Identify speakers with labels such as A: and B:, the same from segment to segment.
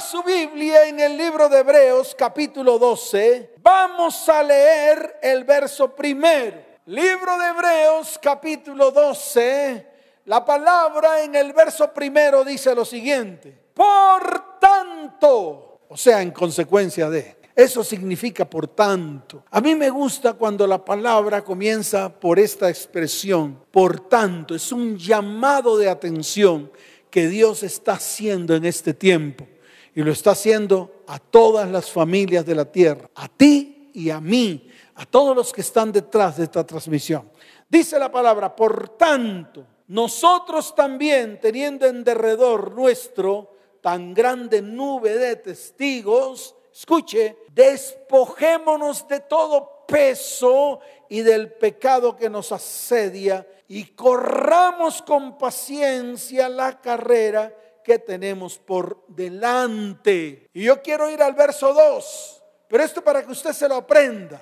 A: Su Biblia en el libro de Hebreos capítulo 12. Vamos a leer el verso primero. Libro de Hebreos capítulo 12. La palabra en el verso primero dice lo siguiente. Por tanto, o sea, en consecuencia de. Eso significa por tanto. A mí me gusta cuando la palabra comienza por esta expresión. Por tanto, es un llamado de atención que Dios está haciendo en este tiempo. Y lo está haciendo a todas las familias de la tierra, a ti y a mí, a todos los que están detrás de esta transmisión. Dice la palabra, por tanto, nosotros también, teniendo en derredor nuestro tan grande nube de testigos, escuche, despojémonos de todo peso y del pecado que nos asedia y corramos con paciencia la carrera que tenemos por delante. Y yo quiero ir al verso 2, pero esto para que usted se lo aprenda.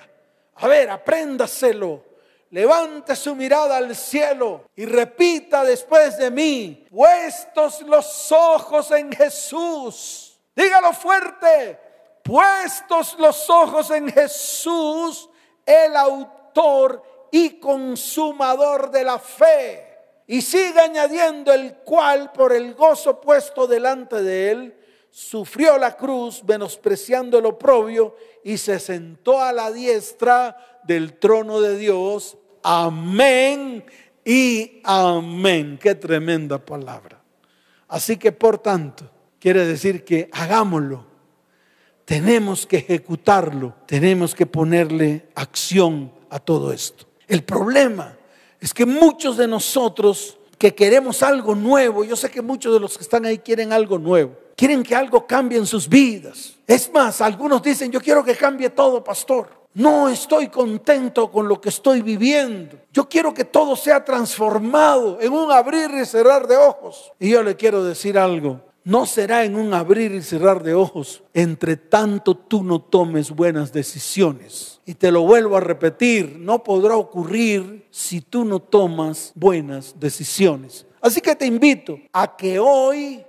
A: A ver, apréndaselo. Levante su mirada al cielo y repita después de mí, puestos los ojos en Jesús. Dígalo fuerte, puestos los ojos en Jesús, el autor y consumador de la fe. Y sigue añadiendo el cual por el gozo puesto delante de él, sufrió la cruz, menospreciando el oprobio, y se sentó a la diestra del trono de Dios. Amén y amén. Qué tremenda palabra. Así que por tanto, quiere decir que hagámoslo. Tenemos que ejecutarlo, tenemos que ponerle acción a todo esto. El problema es que muchos de nosotros que queremos algo nuevo, yo sé que muchos de los que están ahí quieren algo nuevo, quieren que algo cambie en sus vidas. Es más, algunos dicen, yo quiero que cambie todo, pastor. No estoy contento con lo que estoy viviendo. Yo quiero que todo sea transformado en un abrir y cerrar de ojos. Y yo le quiero decir algo no será en un abrir y cerrar de ojos, entre tanto tú no tomes buenas decisiones. Y te lo vuelvo a repetir, no podrá ocurrir si tú no tomas buenas decisiones. Así que te invito a que hoy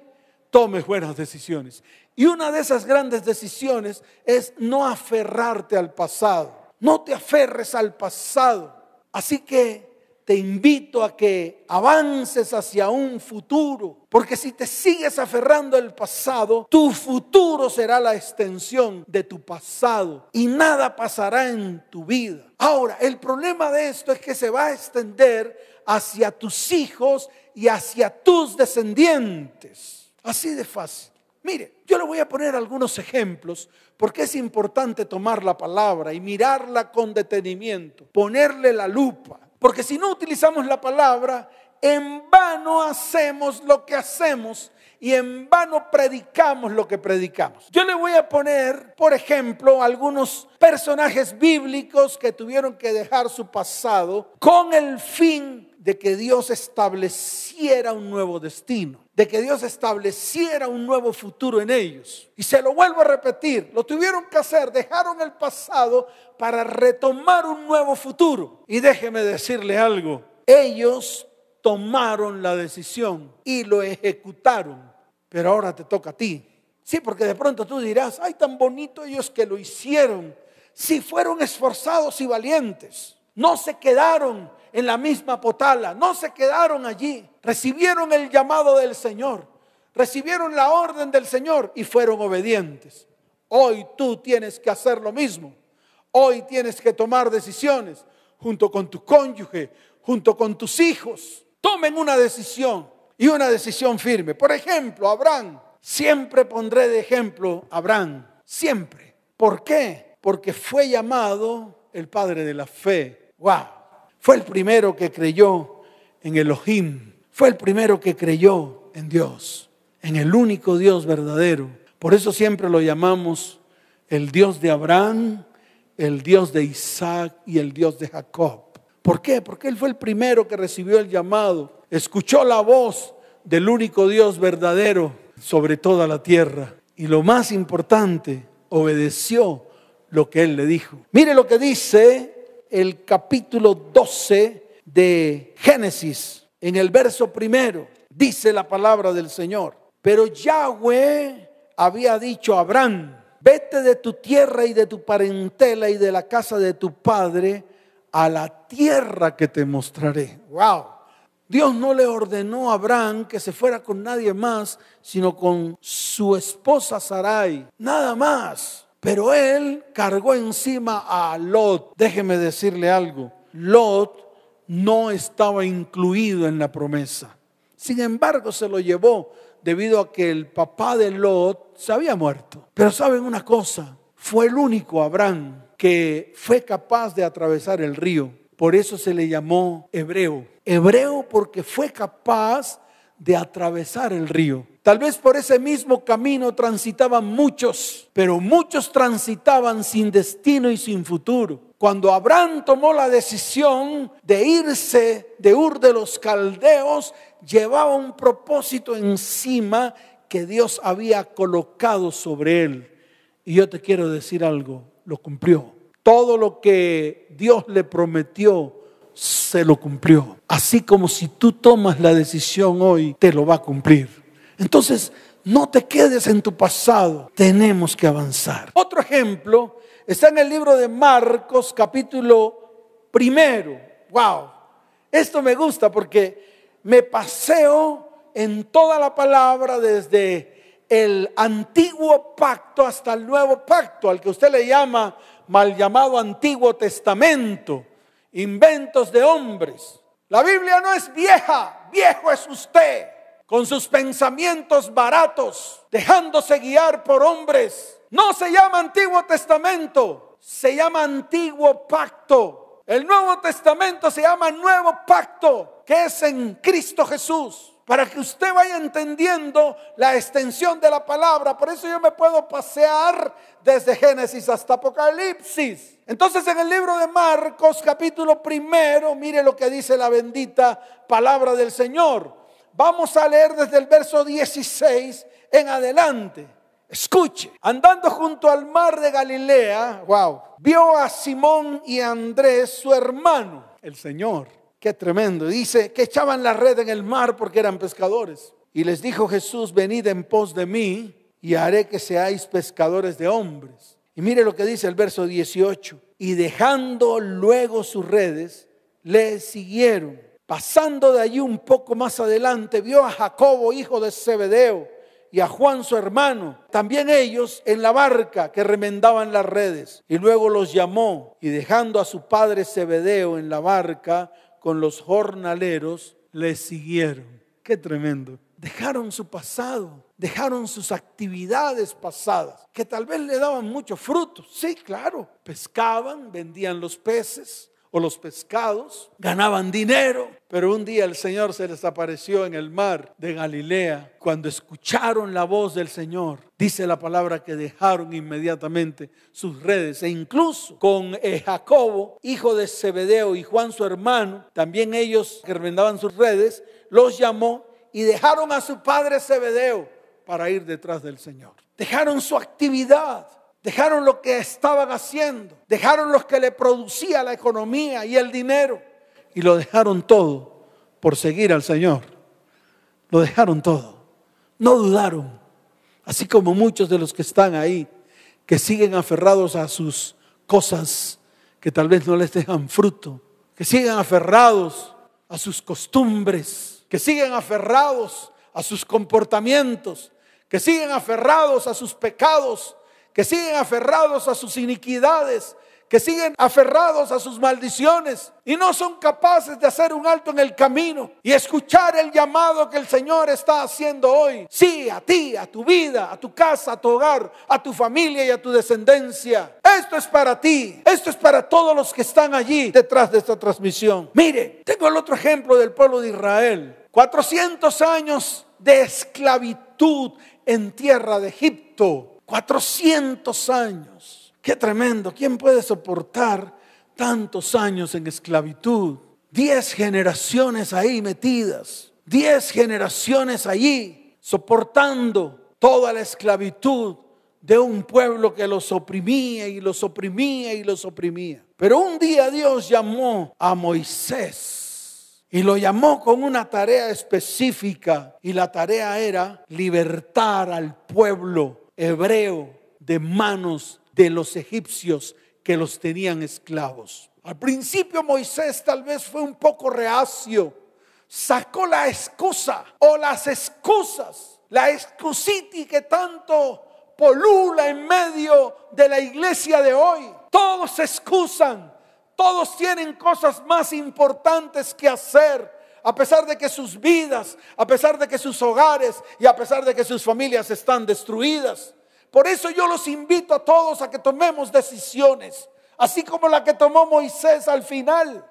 A: tomes buenas decisiones. Y una de esas grandes decisiones es no aferrarte al pasado. No te aferres al pasado. Así que te invito a que avances hacia un futuro, porque si te sigues aferrando al pasado, tu futuro será la extensión de tu pasado y nada pasará en tu vida. Ahora, el problema de esto es que se va a extender hacia tus hijos y hacia tus descendientes. Así de fácil. Mire, yo le voy a poner algunos ejemplos porque es importante tomar la palabra y mirarla con detenimiento, ponerle la lupa porque si no utilizamos la palabra, en vano hacemos lo que hacemos y en vano predicamos lo que predicamos. Yo le voy a poner, por ejemplo, algunos personajes bíblicos que tuvieron que dejar su pasado con el fin de que Dios estableciera un nuevo destino, de que Dios estableciera un nuevo futuro en ellos. Y se lo vuelvo a repetir, lo tuvieron que hacer, dejaron el pasado para retomar un nuevo futuro. Y déjeme decirle algo, ellos tomaron la decisión y lo ejecutaron, pero ahora te toca a ti. Sí, porque de pronto tú dirás, ay, tan bonito ellos que lo hicieron. Si fueron esforzados y valientes, no se quedaron en la misma potala, no se quedaron allí, recibieron el llamado del Señor, recibieron la orden del Señor y fueron obedientes. Hoy tú tienes que hacer lo mismo. Hoy tienes que tomar decisiones junto con tu cónyuge, junto con tus hijos. Tomen una decisión y una decisión firme. Por ejemplo, Abraham. Siempre pondré de ejemplo a Abraham. Siempre. ¿Por qué? Porque fue llamado el padre de la fe. ¡Wow! Fue el primero que creyó en Elohim. Fue el primero que creyó en Dios, en el único Dios verdadero. Por eso siempre lo llamamos el Dios de Abraham, el Dios de Isaac y el Dios de Jacob. ¿Por qué? Porque Él fue el primero que recibió el llamado, escuchó la voz del único Dios verdadero sobre toda la tierra y lo más importante, obedeció lo que Él le dijo. Mire lo que dice el capítulo 12 de Génesis, en el verso primero, dice la palabra del Señor. Pero Yahweh había dicho a Abraham, vete de tu tierra y de tu parentela y de la casa de tu padre a la tierra que te mostraré. Wow. Dios no le ordenó a Abraham que se fuera con nadie más, sino con su esposa Sarai, nada más. Pero él cargó encima a Lot. Déjeme decirle algo, Lot no estaba incluido en la promesa. Sin embargo, se lo llevó debido a que el papá de Lot se había muerto. Pero saben una cosa, fue el único Abraham que fue capaz de atravesar el río. Por eso se le llamó hebreo. Hebreo porque fue capaz de atravesar el río. Tal vez por ese mismo camino transitaban muchos, pero muchos transitaban sin destino y sin futuro. Cuando Abraham tomó la decisión de irse de Ur de los Caldeos, llevaba un propósito encima que Dios había colocado sobre él. Y yo te quiero decir algo, lo cumplió. Todo lo que Dios le prometió, se lo cumplió. Así como si tú tomas la decisión hoy, te lo va a cumplir. Entonces, no te quedes en tu pasado, tenemos que avanzar. Otro ejemplo Está en el libro de Marcos capítulo primero. Wow. Esto me gusta porque me paseo en toda la palabra desde el antiguo pacto hasta el nuevo pacto, al que usted le llama mal llamado Antiguo Testamento, inventos de hombres. La Biblia no es vieja, viejo es usted, con sus pensamientos baratos, dejándose guiar por hombres no se llama Antiguo Testamento, se llama Antiguo Pacto. El Nuevo Testamento se llama Nuevo Pacto, que es en Cristo Jesús. Para que usted vaya entendiendo la extensión de la palabra. Por eso yo me puedo pasear desde Génesis hasta Apocalipsis. Entonces en el libro de Marcos capítulo primero, mire lo que dice la bendita palabra del Señor. Vamos a leer desde el verso 16 en adelante. Escuche, andando junto al mar de Galilea, wow, vio a Simón y a Andrés, su hermano, el Señor. Qué tremendo. Dice que echaban la red en el mar porque eran pescadores. Y les dijo Jesús, venid en pos de mí y haré que seáis pescadores de hombres. Y mire lo que dice el verso 18. Y dejando luego sus redes, le siguieron. Pasando de allí un poco más adelante, vio a Jacobo, hijo de Zebedeo y a Juan su hermano, también ellos en la barca que remendaban las redes. Y luego los llamó y dejando a su padre Zebedeo en la barca con los jornaleros, le siguieron. Qué tremendo. Dejaron su pasado, dejaron sus actividades pasadas, que tal vez le daban mucho fruto. Sí, claro. Pescaban, vendían los peces, o los pescados, ganaban dinero, pero un día el Señor se les apareció en el mar de Galilea. Cuando escucharon la voz del Señor, dice la palabra que dejaron inmediatamente sus redes e incluso con eh, Jacobo, hijo de Zebedeo y Juan su hermano, también ellos que remendaban sus redes, los llamó y dejaron a su padre Zebedeo para ir detrás del Señor. Dejaron su actividad Dejaron lo que estaban haciendo. Dejaron lo que le producía la economía y el dinero. Y lo dejaron todo por seguir al Señor. Lo dejaron todo. No dudaron. Así como muchos de los que están ahí, que siguen aferrados a sus cosas que tal vez no les dejan fruto. Que siguen aferrados a sus costumbres. Que siguen aferrados a sus comportamientos. Que siguen aferrados a sus pecados que siguen aferrados a sus iniquidades, que siguen aferrados a sus maldiciones y no son capaces de hacer un alto en el camino y escuchar el llamado que el Señor está haciendo hoy. Sí, a ti, a tu vida, a tu casa, a tu hogar, a tu familia y a tu descendencia. Esto es para ti, esto es para todos los que están allí detrás de esta transmisión. Mire, tengo el otro ejemplo del pueblo de Israel. 400 años de esclavitud en tierra de Egipto. 400 años. Qué tremendo. ¿Quién puede soportar tantos años en esclavitud? Diez generaciones ahí metidas. Diez generaciones allí soportando toda la esclavitud de un pueblo que los oprimía y los oprimía y los oprimía. Pero un día Dios llamó a Moisés y lo llamó con una tarea específica y la tarea era libertar al pueblo hebreo de manos de los egipcios que los tenían esclavos. Al principio Moisés tal vez fue un poco reacio, sacó la excusa o las excusas, la excusiti que tanto polula en medio de la iglesia de hoy. Todos se excusan, todos tienen cosas más importantes que hacer, a pesar de que sus vidas, a pesar de que sus hogares y a pesar de que sus familias están destruidas. Por eso yo los invito a todos a que tomemos decisiones, así como la que tomó Moisés al final.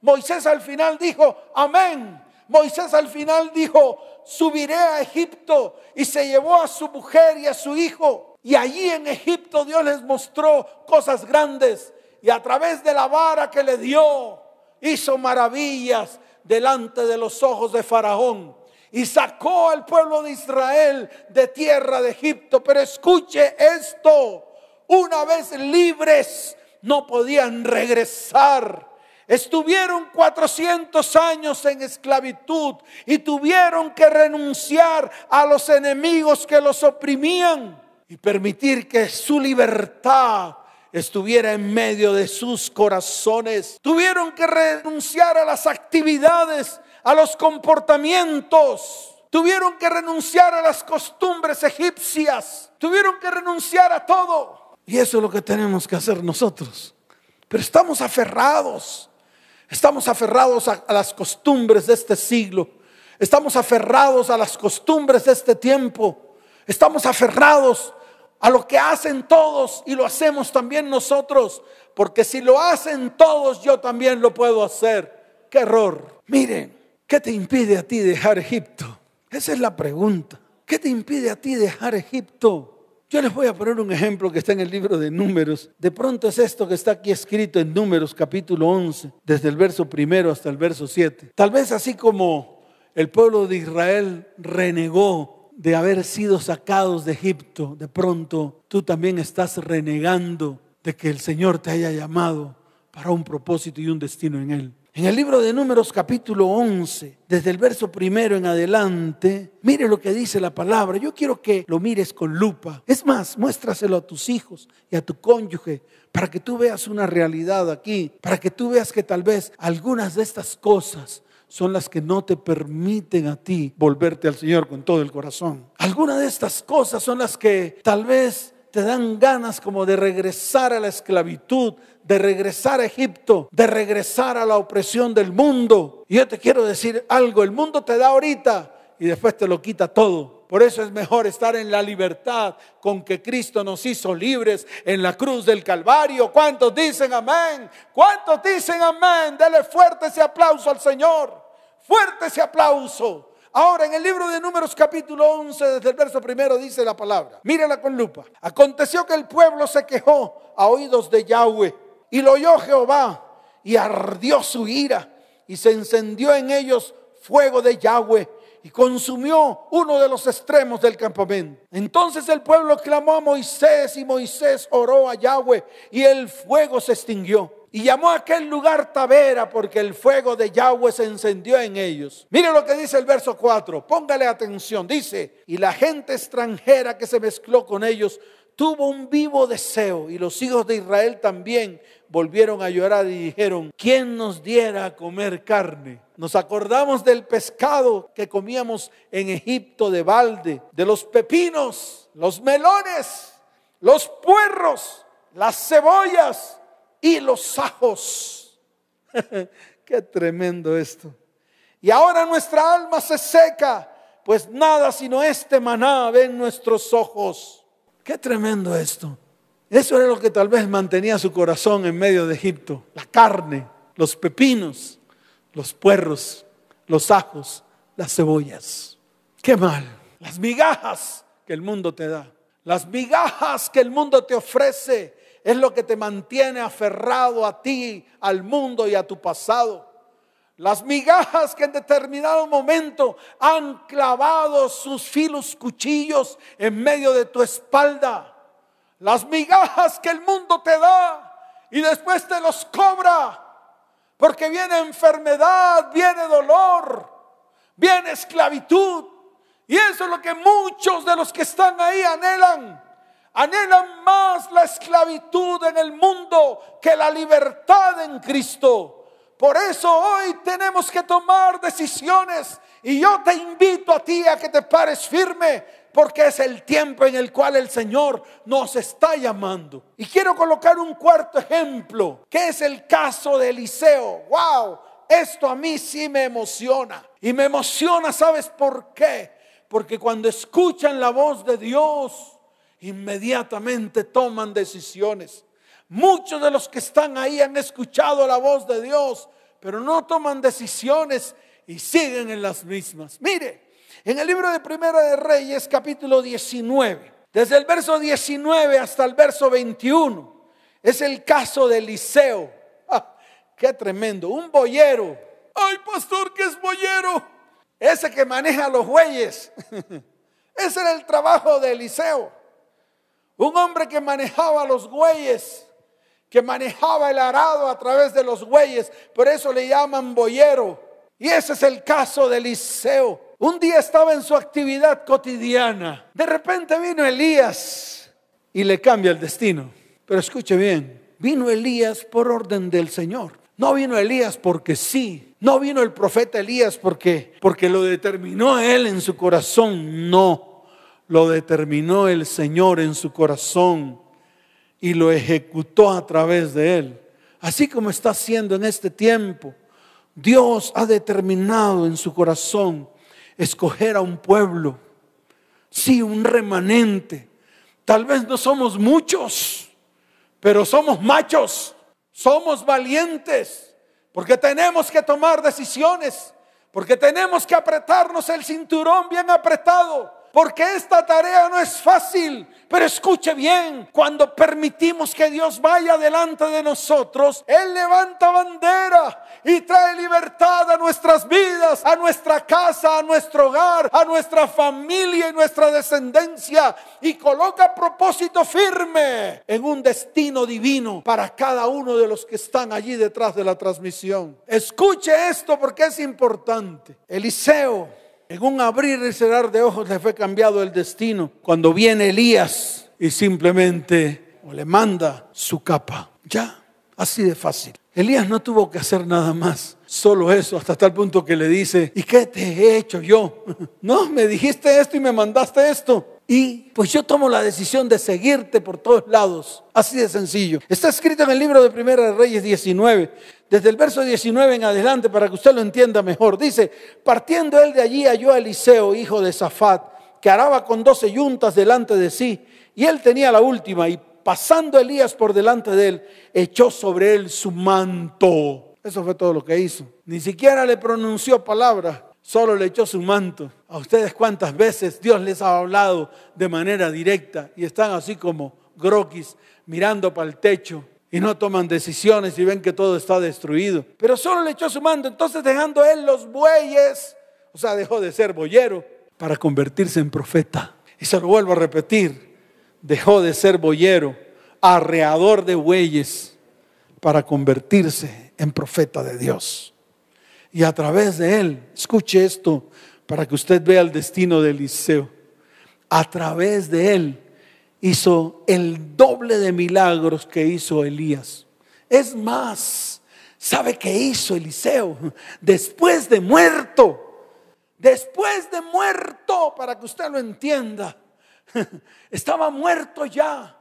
A: Moisés al final dijo, amén. Moisés al final dijo, subiré a Egipto y se llevó a su mujer y a su hijo. Y allí en Egipto Dios les mostró cosas grandes y a través de la vara que le dio hizo maravillas delante de los ojos de Faraón y sacó al pueblo de Israel de tierra de Egipto. Pero escuche esto, una vez libres no podían regresar. Estuvieron 400 años en esclavitud y tuvieron que renunciar a los enemigos que los oprimían y permitir que su libertad estuviera en medio de sus corazones. Tuvieron que renunciar a las actividades, a los comportamientos. Tuvieron que renunciar a las costumbres egipcias. Tuvieron que renunciar a todo. Y eso es lo que tenemos que hacer nosotros. Pero estamos aferrados. Estamos aferrados a, las costumbres de este siglo. Estamos aferrados a las costumbres de este tiempo. Estamos aferrados a lo que hacen todos y lo hacemos también nosotros, porque si lo hacen todos, yo también lo puedo hacer. Qué error. Miren, ¿qué te impide a ti dejar Egipto? Esa es la pregunta. ¿Qué te impide a ti dejar Egipto? Yo les voy a poner un ejemplo que está en el libro de Números. De pronto es esto que está aquí escrito en Números capítulo 11, desde el verso primero hasta el verso 7. Tal vez así como el pueblo de Israel renegó de haber sido sacados de Egipto, de pronto tú también estás renegando de que el Señor te haya llamado para un propósito y un destino en Él. En el libro de Números capítulo 11, desde el verso primero en adelante, mire lo que dice la palabra. Yo quiero que lo mires con lupa. Es más, muéstraselo a tus hijos y a tu cónyuge para que tú veas una realidad aquí, para que tú veas que tal vez algunas de estas cosas son las que no te permiten a ti volverte al Señor con todo el corazón. Algunas de estas cosas son las que tal vez te dan ganas como de regresar a la esclavitud, de regresar a Egipto, de regresar a la opresión del mundo. Y yo te quiero decir algo, el mundo te da ahorita y después te lo quita todo. Por eso es mejor estar en la libertad con que Cristo nos hizo libres en la cruz del Calvario. ¿Cuántos dicen amén? ¿Cuántos dicen amén? Dele fuerte ese aplauso al Señor. Fuerte ese aplauso. Ahora en el libro de Números capítulo 11, desde el verso primero dice la palabra. Mírala con lupa. Aconteció que el pueblo se quejó a oídos de Yahweh y lo oyó Jehová y ardió su ira y se encendió en ellos fuego de Yahweh y consumió uno de los extremos del campamento. Entonces el pueblo clamó a Moisés y Moisés oró a Yahweh y el fuego se extinguió. Y llamó a aquel lugar Tavera porque el fuego de Yahweh se encendió en ellos. Mire lo que dice el verso 4, póngale atención. Dice, y la gente extranjera que se mezcló con ellos tuvo un vivo deseo y los hijos de Israel también volvieron a llorar y dijeron, ¿quién nos diera a comer carne? Nos acordamos del pescado que comíamos en Egipto de balde, de los pepinos, los melones, los puerros, las cebollas y los ajos. Qué tremendo esto. Y ahora nuestra alma se seca, pues nada sino este maná ven nuestros ojos. Qué tremendo esto. Eso era lo que tal vez mantenía su corazón en medio de Egipto. La carne, los pepinos, los puerros, los ajos, las cebollas. Qué mal. Las migajas que el mundo te da. Las migajas que el mundo te ofrece es lo que te mantiene aferrado a ti, al mundo y a tu pasado. Las migajas que en determinado momento han clavado sus filos cuchillos en medio de tu espalda. Las migajas que el mundo te da y después te los cobra. Porque viene enfermedad, viene dolor, viene esclavitud. Y eso es lo que muchos de los que están ahí anhelan anhelan más la esclavitud en el mundo que la libertad en Cristo. Por eso hoy tenemos que tomar decisiones y yo te invito a ti a que te pares firme porque es el tiempo en el cual el Señor nos está llamando. Y quiero colocar un cuarto ejemplo, que es el caso de Eliseo. ¡Wow! Esto a mí sí me emociona. Y me emociona, ¿sabes por qué? Porque cuando escuchan la voz de Dios, inmediatamente toman decisiones. Muchos de los que están ahí han escuchado la voz de Dios, pero no toman decisiones y siguen en las mismas. Mire, en el libro de Primera de Reyes, capítulo 19, desde el verso 19 hasta el verso 21, es el caso de Eliseo. Ah, ¡Qué tremendo! Un boyero. ¡Ay, pastor, qué es boyero! Ese que maneja los bueyes. Ese era el trabajo de Eliseo. Un hombre que manejaba los bueyes, que manejaba el arado a través de los bueyes. Por eso le llaman boyero. Y ese es el caso de Eliseo. Un día estaba en su actividad cotidiana. De repente vino Elías y le cambia el destino. Pero escuche bien, vino Elías por orden del Señor. No vino Elías porque sí. No vino el profeta Elías porque porque lo determinó él en su corazón. No. Lo determinó el Señor en su corazón y lo ejecutó a través de él. Así como está haciendo en este tiempo. Dios ha determinado en su corazón escoger a un pueblo, sí, un remanente. Tal vez no somos muchos, pero somos machos, somos valientes, porque tenemos que tomar decisiones, porque tenemos que apretarnos el cinturón bien apretado, porque esta tarea no es fácil, pero escuche bien, cuando permitimos que Dios vaya delante de nosotros, Él levanta bandera y trae libertad a nuestras vidas, a nuestra casa, a nuestro hogar, a nuestra familia y nuestra descendencia y coloca propósito firme en un destino divino para cada uno de los que están allí detrás de la transmisión. Escuche esto porque es importante. Eliseo en un abrir y cerrar de ojos le fue cambiado el destino. Cuando viene Elías y simplemente le manda su capa. Ya, así de fácil. Elías no tuvo que hacer nada más, solo eso, hasta tal punto que le dice, ¿y qué te he hecho yo? No, me dijiste esto y me mandaste esto. Y pues yo tomo la decisión de seguirte por todos lados. Así de sencillo. Está escrito en el libro de Primera de Reyes 19, desde el verso 19 en adelante, para que usted lo entienda mejor. Dice, partiendo él de allí halló a Eliseo, hijo de Safat, que araba con doce yuntas delante de sí, y él tenía la última, y pasando Elías por delante de él, echó sobre él su manto. Eso fue todo lo que hizo. Ni siquiera le pronunció palabra solo le echó su manto. A ustedes cuántas veces Dios les ha hablado de manera directa y están así como groquis mirando para el techo y no toman decisiones y ven que todo está destruido. Pero solo le echó su manto, entonces dejando él los bueyes, o sea, dejó de ser boyero para convertirse en profeta. Y se lo vuelvo a repetir, dejó de ser boyero, arreador de bueyes, para convertirse en profeta de Dios y a través de él, escuche esto para que usted vea el destino de Eliseo, a través de él hizo el doble de milagros que hizo Elías. Es más, ¿sabe qué hizo Eliseo? Después de muerto, después de muerto, para que usted lo entienda, estaba muerto ya.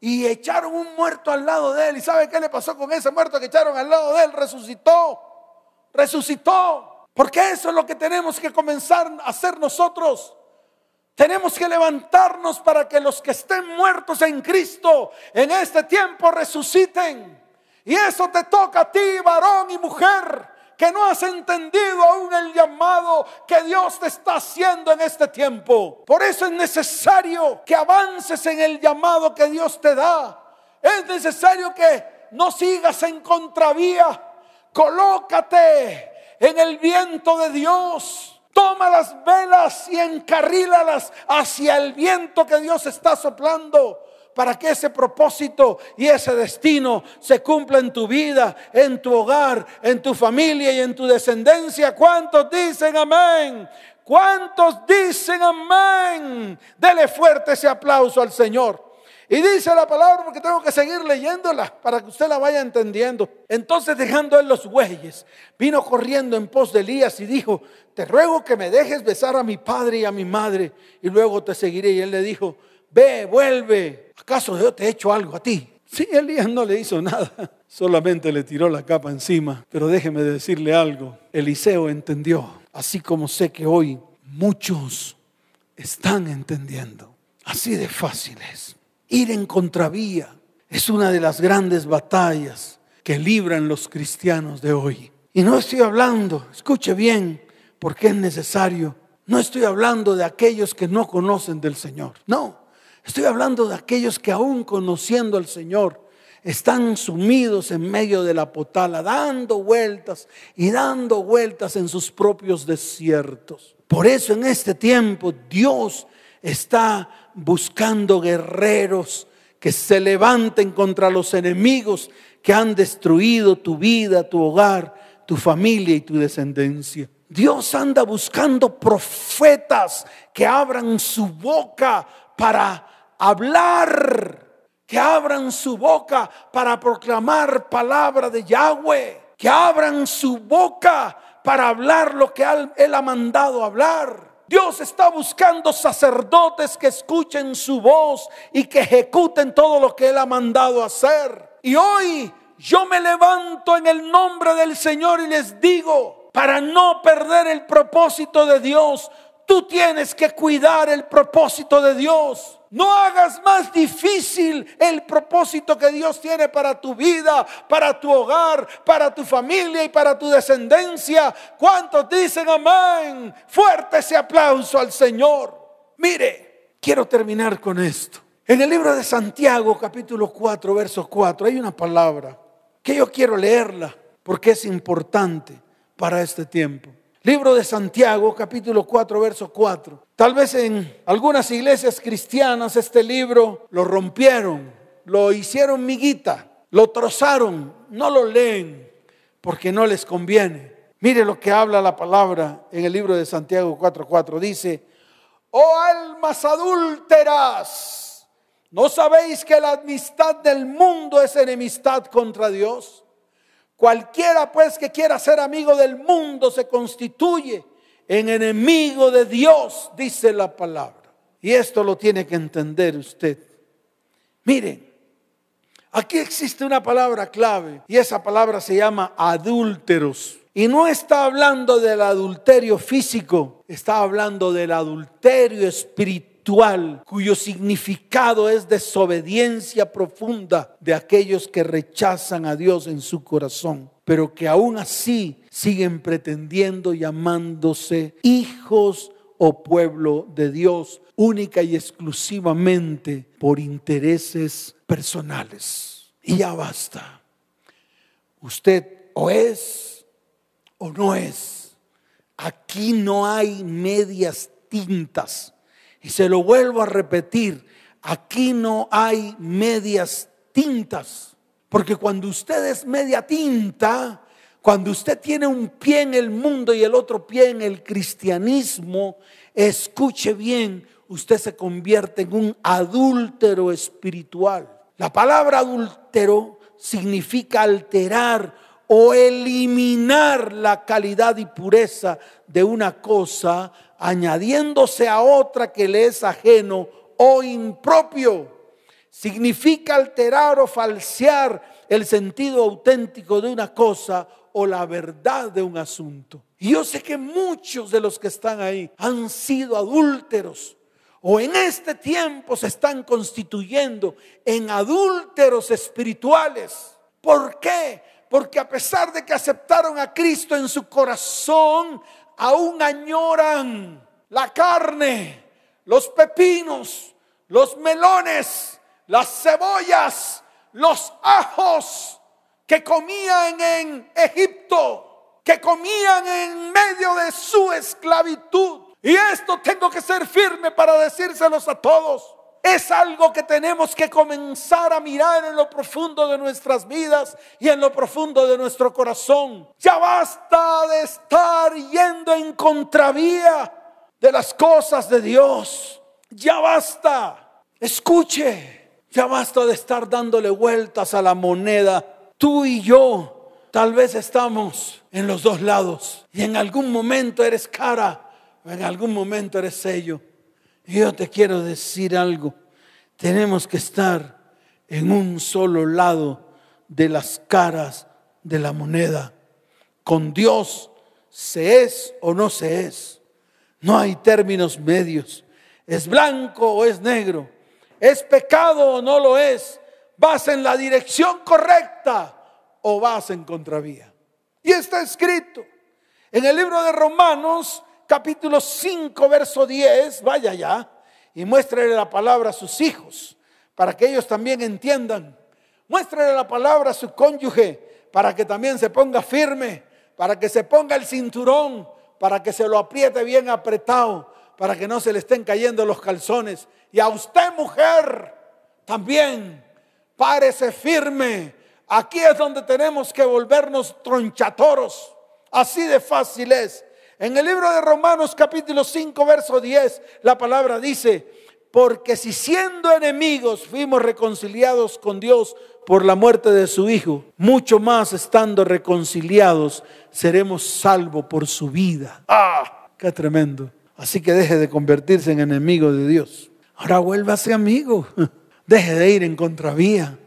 A: Y echaron un muerto al lado de él. ¿Y sabe qué le pasó con ese muerto que echaron al lado de él? Resucitó resucitó. Porque eso es lo que tenemos que comenzar a hacer nosotros. Tenemos que levantarnos para que los que estén muertos en Cristo en este tiempo resuciten. Y eso te toca a ti, varón y mujer, que no has entendido aún el llamado que Dios te está haciendo en este tiempo. Por eso es necesario que avances en el llamado que Dios te da. Es necesario que no sigas en contravía Colócate en el viento de Dios. Toma las velas y encarrílalas hacia el viento que Dios está soplando para que ese propósito y ese destino se cumpla en tu vida, en tu hogar, en tu familia y en tu descendencia. ¿Cuántos dicen amén? ¿Cuántos dicen amén? Dele fuerte ese aplauso al Señor. Y dice la palabra porque tengo que seguir leyéndola para que usted la vaya entendiendo. Entonces dejando él los bueyes, vino corriendo en pos de Elías y dijo, te ruego que me dejes besar a mi padre y a mi madre y luego te seguiré. Y él le dijo, ve, vuelve. ¿Acaso yo te he hecho algo a ti? Sí, Elías no le hizo nada, solamente le tiró la capa encima. Pero déjeme decirle algo, Eliseo entendió, así como sé que hoy muchos están entendiendo. Así de fácil es. Ir en contravía es una de las grandes batallas que libran los cristianos de hoy. Y no estoy hablando, escuche bien, porque es necesario. No estoy hablando de aquellos que no conocen del Señor. No, estoy hablando de aquellos que aún conociendo al Señor están sumidos en medio de la potala, dando vueltas y dando vueltas en sus propios desiertos. Por eso en este tiempo Dios está buscando guerreros que se levanten contra los enemigos que han destruido tu vida, tu hogar, tu familia y tu descendencia. Dios anda buscando profetas que abran su boca para hablar, que abran su boca para proclamar palabra de Yahweh, que abran su boca para hablar lo que Él ha mandado hablar. Dios está buscando sacerdotes que escuchen su voz y que ejecuten todo lo que Él ha mandado hacer. Y hoy yo me levanto en el nombre del Señor y les digo, para no perder el propósito de Dios, tú tienes que cuidar el propósito de Dios. No hagas más difícil el propósito que Dios tiene para tu vida, para tu hogar, para tu familia y para tu descendencia. ¿Cuántos dicen amén? Fuerte ese aplauso al Señor. Mire, quiero terminar con esto. En el libro de Santiago, capítulo 4, verso 4, hay una palabra que yo quiero leerla porque es importante para este tiempo. Libro de Santiago, capítulo 4, verso 4. Tal vez en algunas iglesias cristianas este libro lo rompieron, lo hicieron miguita, lo trozaron, no lo leen porque no les conviene. Mire lo que habla la palabra en el libro de Santiago 4:4. Dice, oh almas adúlteras, ¿no sabéis que la amistad del mundo es enemistad contra Dios? Cualquiera pues que quiera ser amigo del mundo se constituye en enemigo de Dios, dice la palabra. Y esto lo tiene que entender usted. Miren, aquí existe una palabra clave y esa palabra se llama adúlteros. Y no está hablando del adulterio físico, está hablando del adulterio espiritual cuyo significado es desobediencia profunda de aquellos que rechazan a Dios en su corazón, pero que aún así siguen pretendiendo llamándose hijos o pueblo de Dios única y exclusivamente por intereses personales. Y ya basta. Usted o es o no es. Aquí no hay medias tintas. Y se lo vuelvo a repetir, aquí no hay medias tintas, porque cuando usted es media tinta, cuando usted tiene un pie en el mundo y el otro pie en el cristianismo, escuche bien, usted se convierte en un adúltero espiritual. La palabra adúltero significa alterar o eliminar la calidad y pureza de una cosa añadiéndose a otra que le es ajeno o impropio. Significa alterar o falsear el sentido auténtico de una cosa o la verdad de un asunto. Y yo sé que muchos de los que están ahí han sido adúlteros o en este tiempo se están constituyendo en adúlteros espirituales. ¿Por qué? Porque a pesar de que aceptaron a Cristo en su corazón, aún añoran la carne, los pepinos, los melones, las cebollas, los ajos que comían en Egipto, que comían en medio de su esclavitud. Y esto tengo que ser firme para decírselos a todos es algo que tenemos que comenzar a mirar en lo profundo de nuestras vidas y en lo profundo de nuestro corazón. Ya basta de estar yendo en contravía de las cosas de Dios. Ya basta. Escuche, Ya basta de estar dándole vueltas a la moneda. Tú y yo tal vez estamos en los dos lados y en algún momento eres cara, en algún momento eres sello. Yo te quiero decir algo. Tenemos que estar en un solo lado de las caras de la moneda. Con Dios se es o no se es. No hay términos medios. Es blanco o es negro. Es pecado o no lo es. Vas en la dirección correcta o vas en contravía. Y está escrito en el libro de Romanos, capítulo 5, verso 10. Vaya ya y muéstrele la palabra a sus hijos para que ellos también entiendan. Muéstrele la palabra a su cónyuge para que también se ponga firme para que se ponga el cinturón, para que se lo apriete bien apretado, para que no se le estén cayendo los calzones. Y a usted, mujer, también, párese firme. Aquí es donde tenemos que volvernos tronchatoros. Así de fácil es. En el libro de Romanos capítulo 5, verso 10, la palabra dice, porque si siendo enemigos fuimos reconciliados con Dios por la muerte de su Hijo, mucho más estando reconciliados, seremos salvos por su vida. ¡Ah! ¡Qué tremendo! Así que deje de convertirse en enemigo de Dios. Ahora vuélvase amigo. Deje de ir en contravía.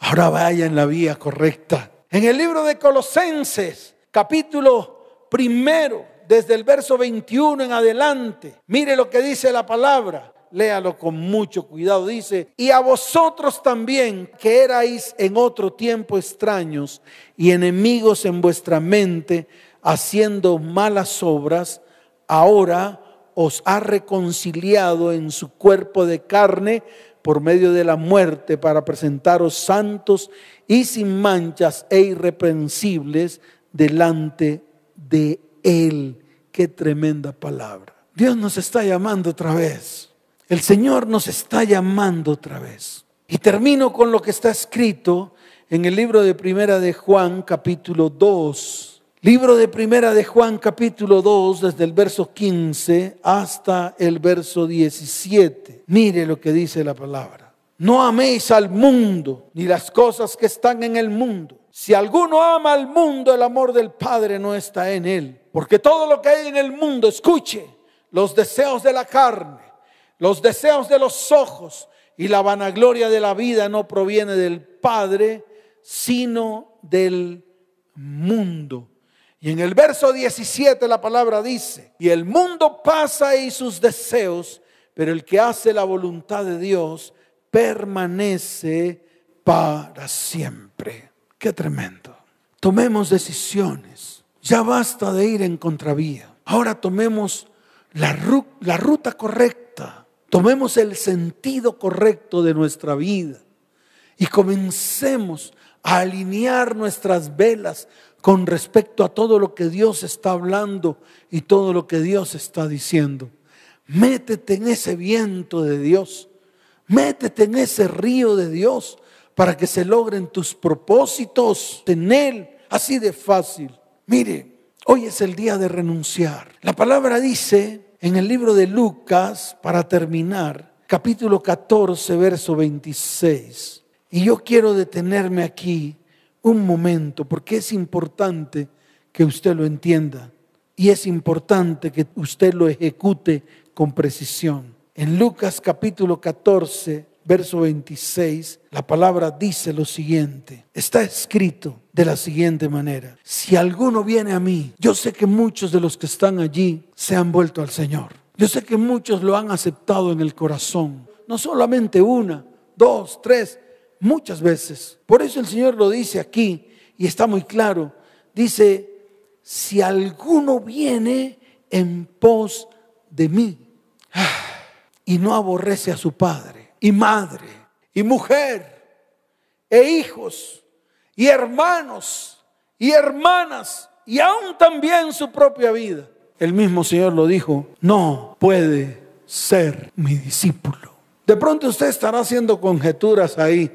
A: Ahora vaya en la vía correcta. En el libro de Colosenses, capítulo primero, desde el verso 21 en adelante, mire lo que dice la palabra léalo con mucho cuidado. Dice, y a vosotros también, que erais en otro tiempo extraños y enemigos en vuestra mente, haciendo malas obras, ahora os ha reconciliado en su cuerpo de carne por medio de la muerte para presentaros santos y sin manchas e irreprensibles delante de Él. Qué tremenda palabra. Dios nos está llamando otra vez el Señor nos está llamando otra vez. Y termino con lo que está escrito en el libro de Primera de Juan, capítulo 2. Libro de Primera de Juan, capítulo 2, desde el verso 15 hasta el verso 17. Mire lo que dice la palabra. No améis al mundo, ni las cosas que están en el mundo. Si alguno ama al mundo, el amor del Padre no está en él. Porque todo lo que hay en el mundo, escuche, los deseos de la carne los deseos de los ojos y la vanagloria de la vida no proviene del Padre, sino del mundo. Y en el verso 17 la palabra dice, y el mundo pasa y sus deseos, pero el que hace la voluntad de Dios permanece para siempre. Qué tremendo. Tomemos decisiones. Ya basta de ir en contravía. Ahora tomemos la, la ruta correcta Tomemos el sentido correcto de nuestra vida y comencemos a alinear nuestras velas con respecto a todo lo que Dios está hablando y todo lo que Dios está diciendo. Métete en ese viento de Dios. Métete en ese río de Dios para que se logren tus propósitos en Él. Así de fácil. Mire, hoy es el día de renunciar. La palabra dice en el libro de Lucas, para terminar, capítulo 14, verso 26. Y yo quiero detenerme aquí un momento, porque es importante que usted lo entienda y es importante que usted lo ejecute con precisión. En Lucas capítulo 14, verso 26, la palabra dice lo siguiente. Está escrito de la siguiente manera. Si alguno viene a mí, yo sé que muchos de los que están allí se han vuelto al Señor. Yo sé que muchos lo han aceptado en el corazón. No solamente una, dos, tres, muchas veces. Por eso el Señor lo dice aquí y está muy claro. Dice, si alguno viene en pos de mí y no aborrece a su padre y madre y mujer e hijos y hermanos y hermanas y aún también su propia vida. El mismo Señor lo dijo, no puede ser mi discípulo. De pronto usted estará haciendo conjeturas ahí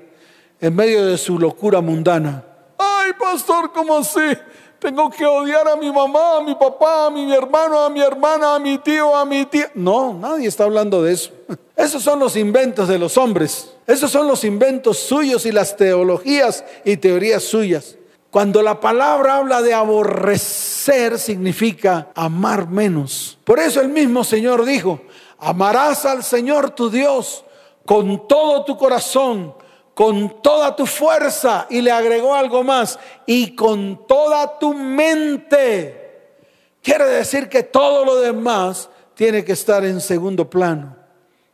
A: en medio de su locura mundana. Ay, pastor, ¿cómo así? Tengo que odiar a mi mamá, a mi papá, a mi hermano, a mi hermana, a mi tío, a mi tía. No, nadie está hablando de eso. Esos son los inventos de los hombres. Esos son los inventos suyos y las teologías y teorías suyas. Cuando la palabra habla de aborrecer significa amar menos. Por eso el mismo Señor dijo, amarás al Señor tu Dios con todo tu corazón, con toda tu fuerza y le agregó algo más, y con toda tu mente. Quiere decir que todo lo demás tiene que estar en segundo plano.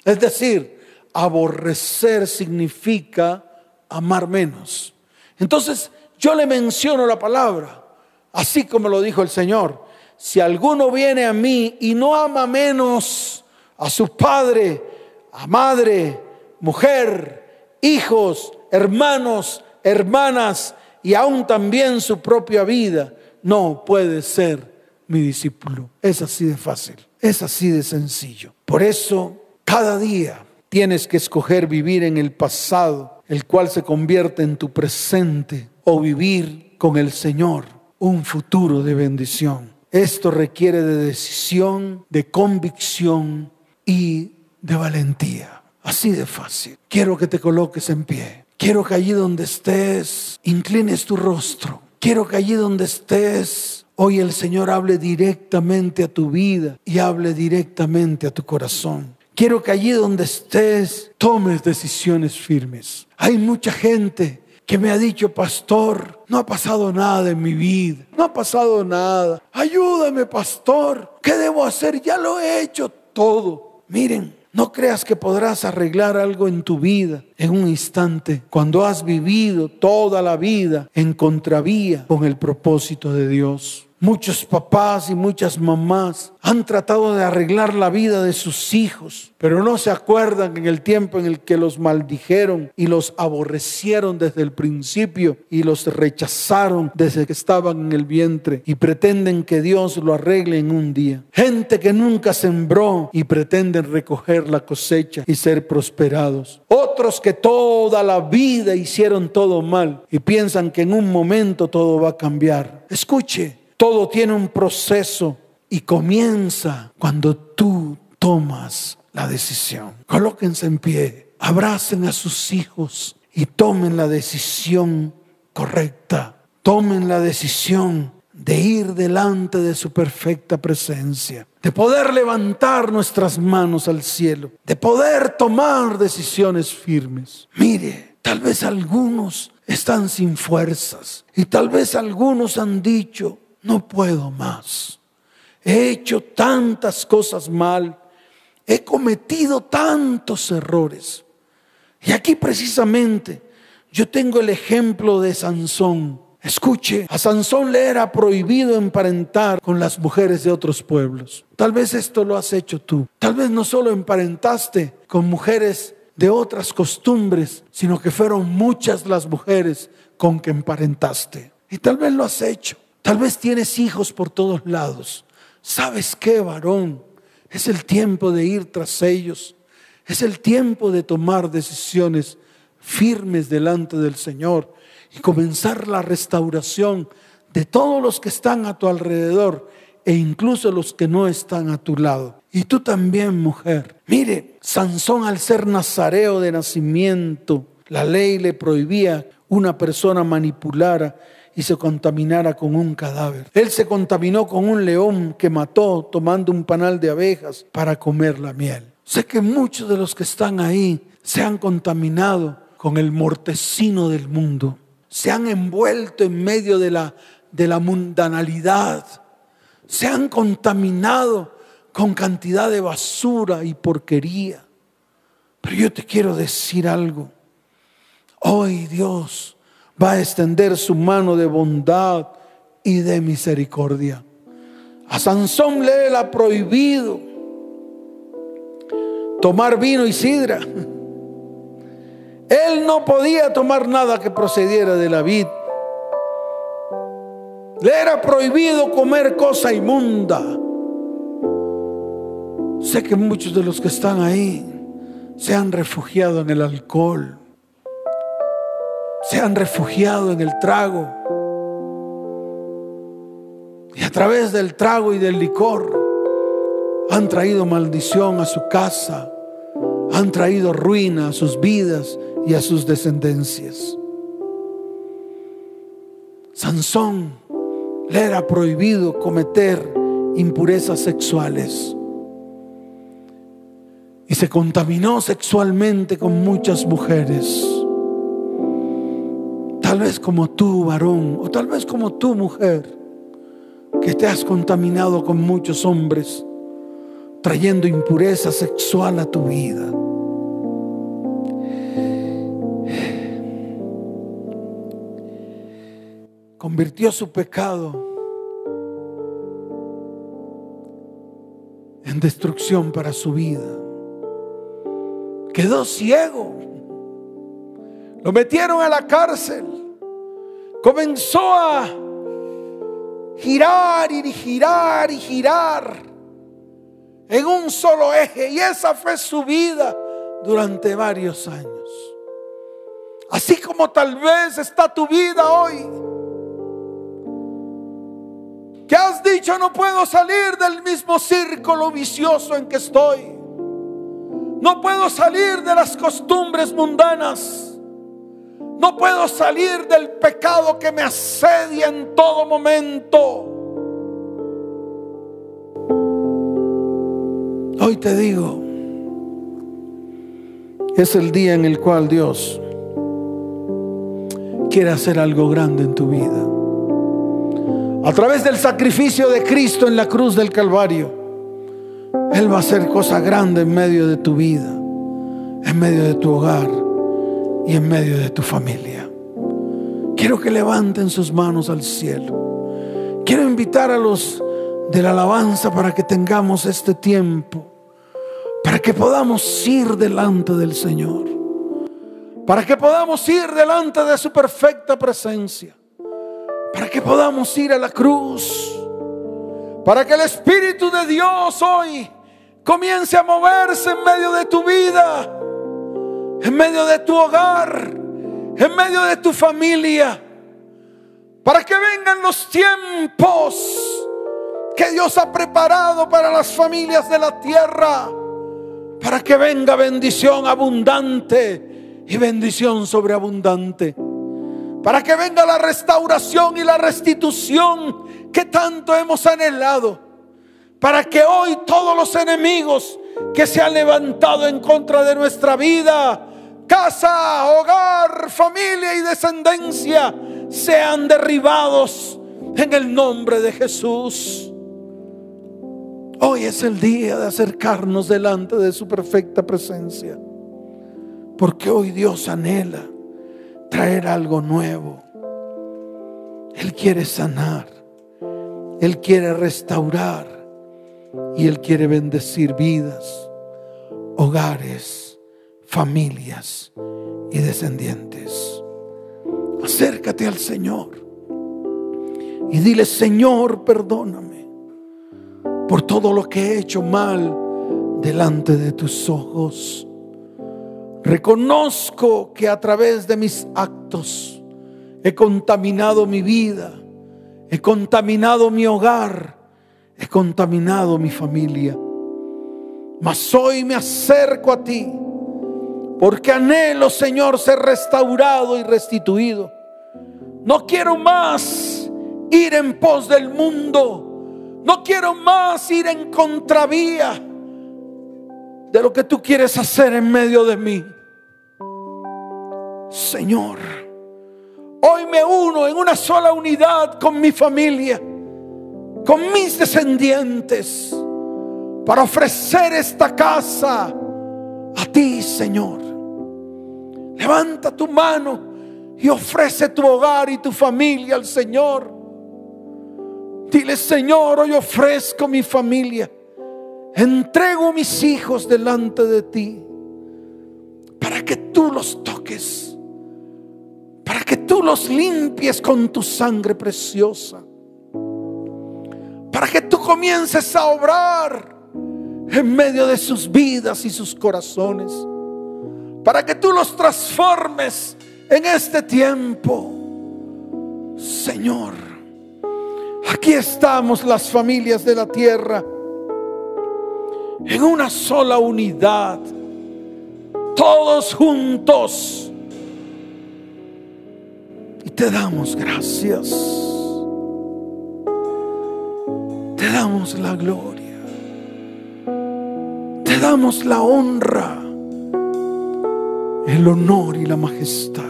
A: Es decir, aborrecer significa amar menos. Entonces, yo le menciono la palabra, así como lo dijo el Señor. Si alguno viene a mí y no ama menos a su padre, a madre, mujer, hijos, hermanos, hermanas y aún también su propia vida, no puede ser mi discípulo. Es así de fácil, es así de sencillo. Por eso, cada día tienes que escoger vivir en el pasado, el cual se convierte en tu presente, o vivir con el Señor un futuro de bendición. Esto requiere de decisión, de convicción y de valentía. Así de fácil. Quiero que te coloques en pie. Quiero que allí donde estés, inclines tu rostro. Quiero que allí donde estés, hoy el Señor hable directamente a tu vida y hable directamente a tu corazón. Quiero que allí donde estés, tomes decisiones firmes. Hay mucha gente que me ha dicho, pastor, no ha pasado nada en mi vida, no ha pasado nada. Ayúdame, pastor, ¿qué debo hacer? Ya lo he hecho todo. Miren, no creas que podrás arreglar algo en tu vida en un instante cuando has vivido toda la vida en contravía con el propósito de Dios. Muchos papás y muchas mamás han tratado de arreglar la vida de sus hijos, pero no se acuerdan en el tiempo en el que los maldijeron y los aborrecieron desde el principio y los rechazaron desde que estaban en el vientre y pretenden que Dios lo arregle en un día. Gente que nunca sembró y pretenden recoger la cosecha y ser prosperados. Otros que toda la vida hicieron todo mal y piensan que en un momento todo va a cambiar. Escuche, todo tiene un proceso y comienza cuando tú tomas la decisión. Colóquense en pie, abracen a sus hijos y tomen la decisión correcta. Tomen la decisión de ir delante de su perfecta presencia, de poder levantar nuestras manos al cielo, de poder tomar decisiones firmes. Mire, tal vez algunos están sin fuerzas y tal vez algunos han dicho, no puedo más. He hecho tantas cosas mal, he cometido tantos errores. Y aquí precisamente yo tengo el ejemplo de Sansón. Escuche, a Sansón le era prohibido emparentar con las mujeres de otros pueblos. Tal vez esto lo has hecho tú. Tal vez no solo emparentaste con mujeres de otras costumbres, sino que fueron muchas las mujeres con que emparentaste. Y tal vez lo has hecho. Tal vez tienes hijos por todos lados. ¿Sabes qué, varón? Es el tiempo de ir tras ellos. Es el tiempo de tomar decisiones firmes delante del Señor y comenzar la restauración de todos los que están a tu alrededor e incluso los que no están a tu lado. Y tú también, mujer. Mire, Sansón al ser nazareo de nacimiento, la ley le prohibía una persona manipulara y se contaminara con un cadáver. Él se contaminó con un león que mató tomando un panal de abejas para comer la miel. Sé que muchos de los que están ahí se han contaminado con el mortecino del mundo. Se han envuelto en medio de la, de la mundanalidad. Se han contaminado con cantidad de basura y porquería. Pero yo te quiero decir algo. Hoy Dios va a extender su mano de bondad y de misericordia. A Sansón le era prohibido tomar vino y sidra. Él no podía tomar nada que procediera de la vid. Le era prohibido comer cosa inmunda. Sé que muchos de los que están ahí se han refugiado en el alcohol se han refugiado en el trago. a través del trago y del licor han traído maldición a su casa, han traído ruina a sus vidas y a sus descendencias. Sansón le era prohibido cometer impurezas sexuales y se contaminó sexualmente con muchas mujeres. Tal vez como tú, varón, o tal vez como tú, mujer, que te has contaminado con muchos hombres, trayendo impureza sexual a tu vida. Convirtió su pecado en destrucción para su vida. Quedó ciego. Lo metieron a la cárcel. Comenzó a girar y girar y girar en un solo eje. Y esa fue su vida durante varios años. Así como tal vez está tu vida hoy. Que has dicho no puedo salir del mismo círculo vicioso en que estoy. No puedo salir de las costumbres mundanas. No puedo salir del pecado que me asedia en todo momento. Hoy te digo, es el día en el cual Dios quiere hacer algo grande en tu vida. A través del sacrificio de Cristo en la cruz del Calvario, Él va a hacer cosas grandes en medio de tu vida, en medio de tu hogar y en medio de tu familia. Quiero que levanten sus manos al cielo. Quiero invitar a los de la alabanza para que tengamos este tiempo, para que podamos ir delante del Señor, para que podamos ir delante de su perfecta presencia, para que podamos ir a la cruz, para que el Espíritu de Dios hoy comience a moverse en medio de tu vida en medio de tu hogar, en medio de tu familia, para que vengan los tiempos que Dios ha preparado para las familias de la tierra, para que venga bendición abundante y bendición sobreabundante, para que venga la restauración y la restitución que tanto hemos anhelado, para que hoy todos los enemigos que se han levantado en contra de nuestra vida, casa, hogar, familia y descendencia sean derribados en el nombre de Jesús. Hoy es el día de acercarnos delante de su perfecta presencia. Porque hoy Dios anhela traer algo nuevo. Él quiere sanar. Él quiere restaurar. Y Él quiere bendecir vidas, hogares familias y descendientes. Acércate al Señor y dile, Señor, perdóname por todo lo que he hecho mal delante de tus ojos. Reconozco que a través de mis actos he contaminado mi vida, he contaminado mi hogar, he contaminado mi familia. Mas hoy me acerco a ti porque anhelo, Señor, ser restaurado y restituido. No quiero más ir en pos del mundo. No quiero más ir en contravía de lo que tú quieres hacer en medio de mí. Señor, hoy me uno en una sola unidad con mi familia, con mis descendientes, para ofrecer esta casa a ti, Señor. Levanta tu mano y ofrece tu hogar y tu familia al Señor. Dile, Señor, hoy ofrezco mi familia. Entrego mis hijos delante de ti para que tú los toques, para que tú los limpies con tu sangre preciosa, para que tú comiences a obrar en medio de sus vidas y sus corazones para que tú los transformes en este tiempo. Señor, Aquí estamos las familias de la tierra en una sola unidad, todos juntos. Y te damos gracias. Te damos la gloria. Te damos la honra, el honor y la majestad.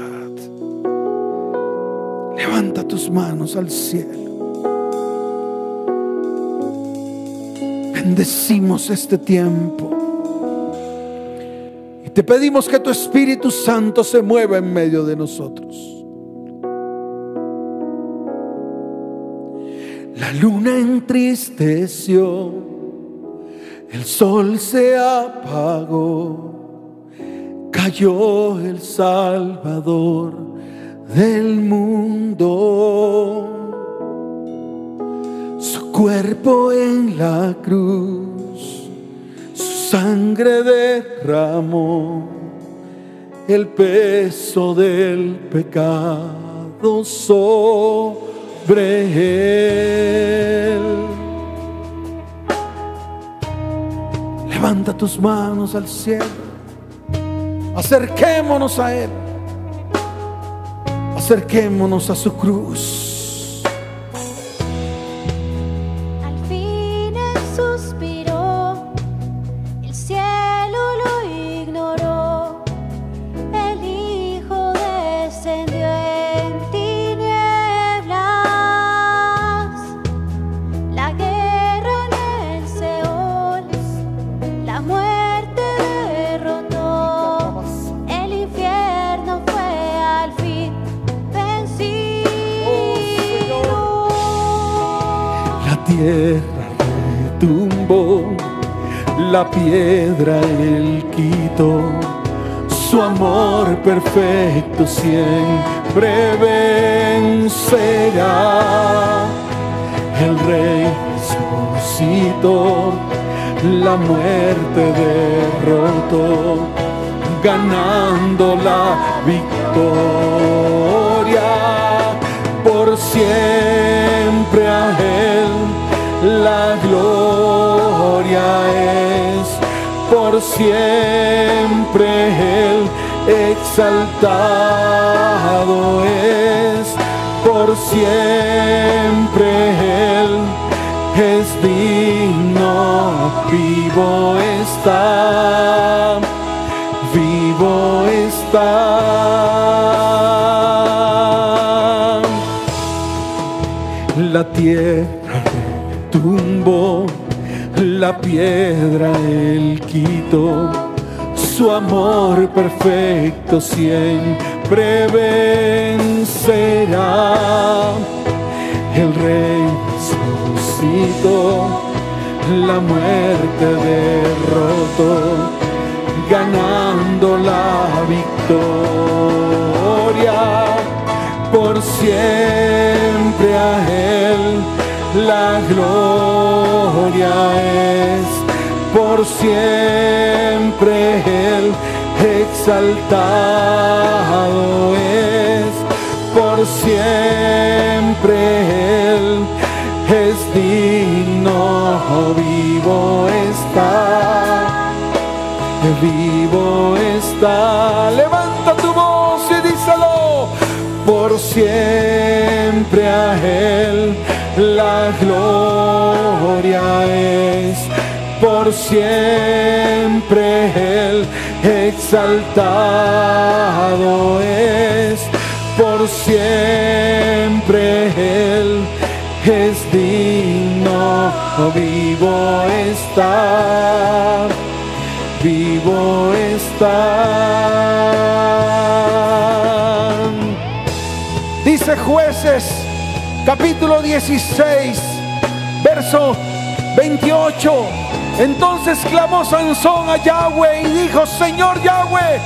A: Levanta tus manos al cielo. Bendecimos este tiempo. Y te pedimos que tu Espíritu Santo se mueva en medio de nosotros. La luna entristeció, el sol se apagó, cayó el Salvador del mundo cuerpo en la cruz, su sangre derramó el peso del pecado sobre él. Levanta tus manos al cielo, acerquémonos a él, acerquémonos a su cruz. Piedra él quitó. Su amor perfecto siempre vencerá. El rey resucitó, la muerte derrotó, ganando la victoria. Por siempre siempre Él exaltado es por siempre Él es digno, vivo está, vivo está. La tierra tumbó, la piedra él quitó, su amor perfecto siempre vencerá. El rey resucitó, la muerte derrotó, ganando la victoria por siempre a él la gloria es por siempre Él exaltado es por siempre Él es digno, vivo está, vivo está. Levanta por siempre a Él. La gloria es por siempre Él. Exaltado es por siempre Él. Es digno, vivo está, vivo está. Jueces capítulo 16, verso 28. Entonces clamó Sansón a Yahweh y dijo, Señor Yahweh,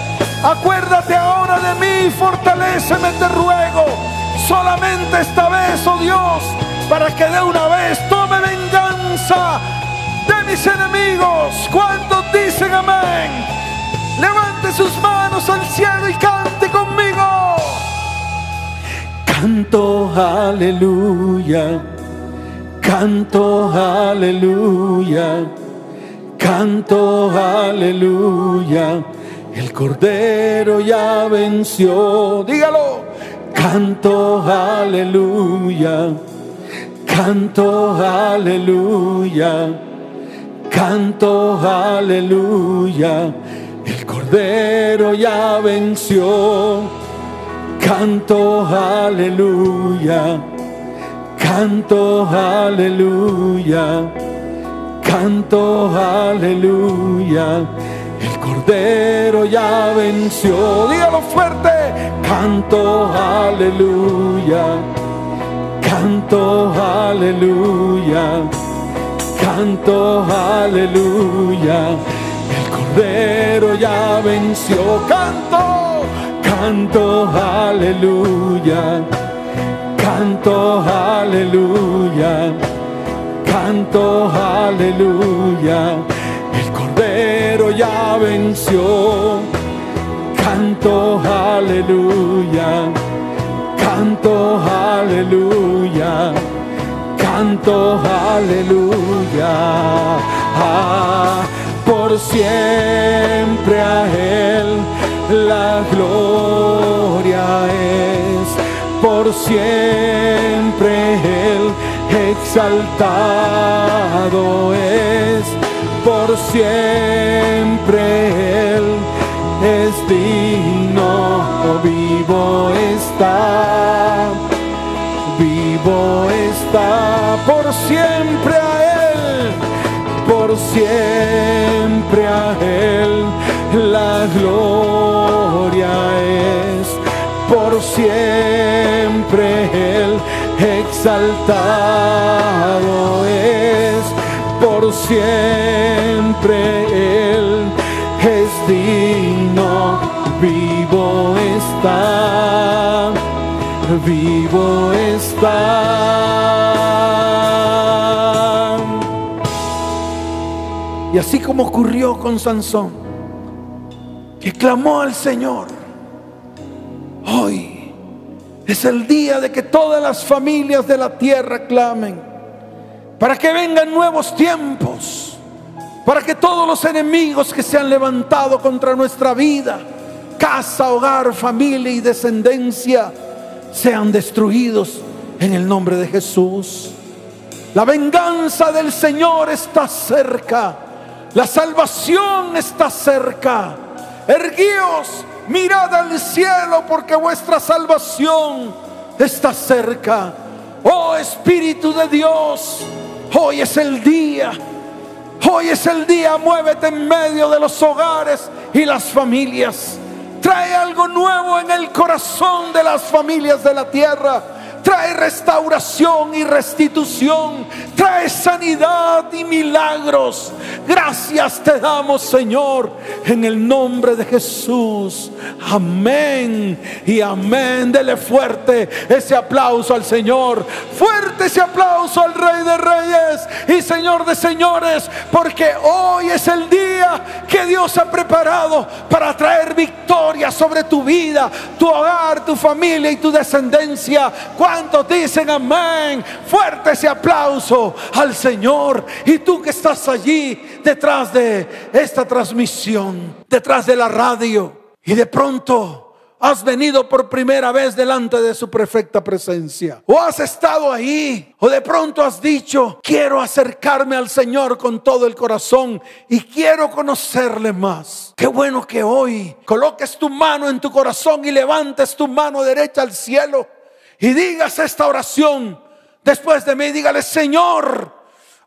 A: acuérdate ahora de mí y fortaléceme, te ruego, solamente esta vez, oh Dios, para que de una vez tome venganza de mis enemigos. ¿Cuántos dicen amén? Levante sus manos al cielo y conmigo
B: canto aleluya.
A: Canto aleluya, canto aleluya. El Cordero ya venció, dígalo, canto aleluya, canto aleluya, canto aleluya. El Cordero ya venció, canto aleluya. Canto aleluya, canto aleluya. El Cordero ya venció, dígalo fuerte. Canto aleluya, canto aleluya, canto aleluya. El Cordero ya venció, canto, canto aleluya Canto aleluya, canto aleluya. El Cordero ya venció. Canto aleluya, canto aleluya, canto aleluya. Ah, por siempre a Él la gloria es por siempre Él exaltado es, por siempre Él es digno, vivo está, vivo está, por siempre a Él, por siempre a Él la gloria es por siempre Él exaltado es, por siempre Él es digno, vivo está, vivo está. Y así como ocurrió con Sansón, que clamó al Señor, Hoy es el día de que todas las familias de la tierra clamen, para que vengan nuevos tiempos, para que todos los enemigos que se han levantado contra nuestra vida, casa, hogar, familia y descendencia, sean destruidos en el nombre de Jesús. La venganza del Señor está cerca. La salvación está cerca. Erguíos mirad al cielo porque vuestra salvación está cerca. Oh Espíritu de Dios, hoy es el día. Hoy es el día, muévete en medio de los hogares y las familias. Trae algo nuevo en el corazón de las familias de la tierra trae restauración y restitución, trae sanidad y milagros. Gracias te damos, Señor, en el nombre de Jesús. Amén y amén. Dele fuerte ese aplauso al Señor. Fuerte ese aplauso al Rey de Reyes y Señor de Señores, porque hoy es el día que Dios ha preparado para traer victoria sobre tu vida, tu hogar, tu familia y tu descendencia. ¿Cuántos dicen amén? Fuerte ese aplauso al Señor. Y tú que estás allí detrás de esta transmisión, detrás de la radio, y de pronto has venido por primera vez delante de su perfecta presencia. O has estado ahí. O de pronto has dicho, quiero acercarme al Señor con todo el corazón y quiero conocerle más. Qué bueno que hoy coloques tu mano en tu corazón y levantes tu mano derecha al cielo y digas esta oración después de mí. Dígale, Señor,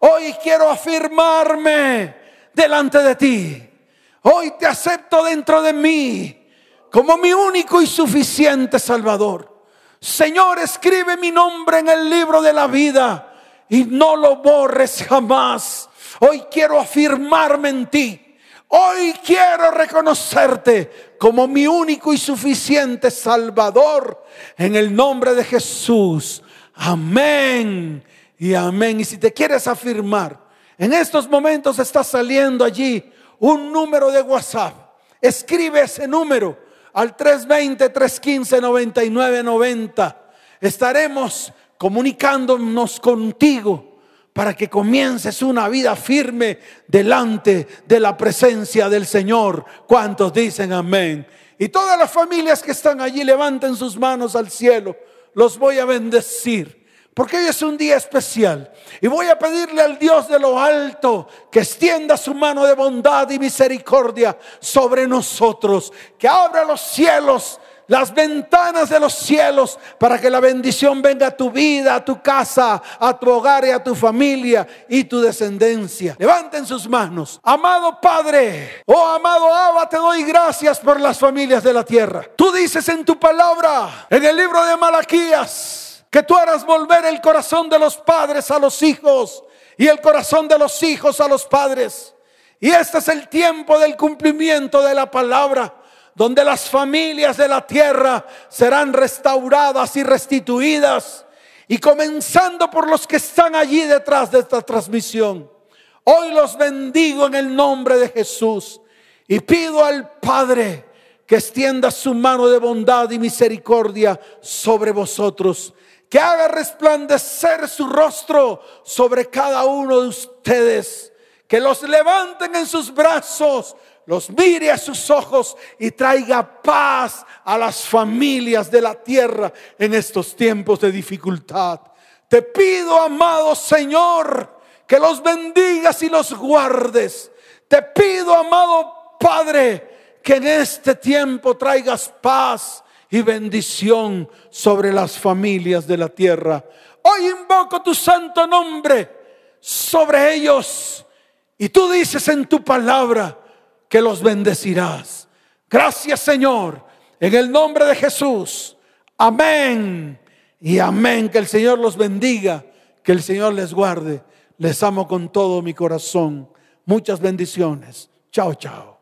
A: hoy quiero afirmarme delante de ti. Hoy te acepto dentro de mí como mi único y suficiente Salvador. Señor, escribe mi nombre en el libro de la vida y no lo borres jamás. Hoy quiero afirmarme en ti. Hoy quiero reconocerte como mi único y suficiente Salvador en el nombre de Jesús. Amén y amén. Y si te quieres afirmar, en estos momentos está saliendo allí un número de WhatsApp. Escribe ese número al 320-315-9990. Estaremos comunicándonos contigo para que comiences una vida firme delante de la presencia del Señor. ¿Cuántos dicen amén? Y todas las familias que están allí levanten sus manos al cielo. Los voy a bendecir. Porque hoy es un día especial. Y voy a pedirle al Dios de lo alto que extienda su mano de bondad y misericordia sobre nosotros. Que abra los cielos las ventanas de los cielos para que la bendición venga a tu vida, a tu casa, a tu hogar y a tu familia y tu descendencia. Levanten sus manos. Amado Padre, oh amado Abba, te doy gracias por las familias de la tierra. Tú dices en tu palabra, en el libro de Malaquías, que tú harás volver el corazón de los padres a los hijos y el corazón de los hijos a los padres. Y este es el tiempo del cumplimiento de la palabra donde las familias de la tierra serán restauradas y restituidas. Y comenzando por los que están allí detrás de esta transmisión. Hoy los bendigo en el nombre de Jesús y pido al Padre que extienda su mano de bondad y misericordia sobre vosotros, que haga resplandecer su rostro sobre cada uno de ustedes, que los levanten en sus brazos, los mire a sus ojos y traiga paz a las familias de la tierra en estos tiempos de dificultad. Te pido, amado Señor, que los bendigas y los guardes. Te pido, amado Padre, que en este tiempo traigas paz y bendición sobre las familias de la tierra. Hoy invoco tu santo nombre sobre ellos. Y tú dices en tu palabra, que los bendecirás. Gracias Señor, en el nombre de Jesús. Amén y amén. Que el Señor los bendiga, que el Señor les guarde. Les amo con todo mi corazón. Muchas bendiciones. Chao, chao.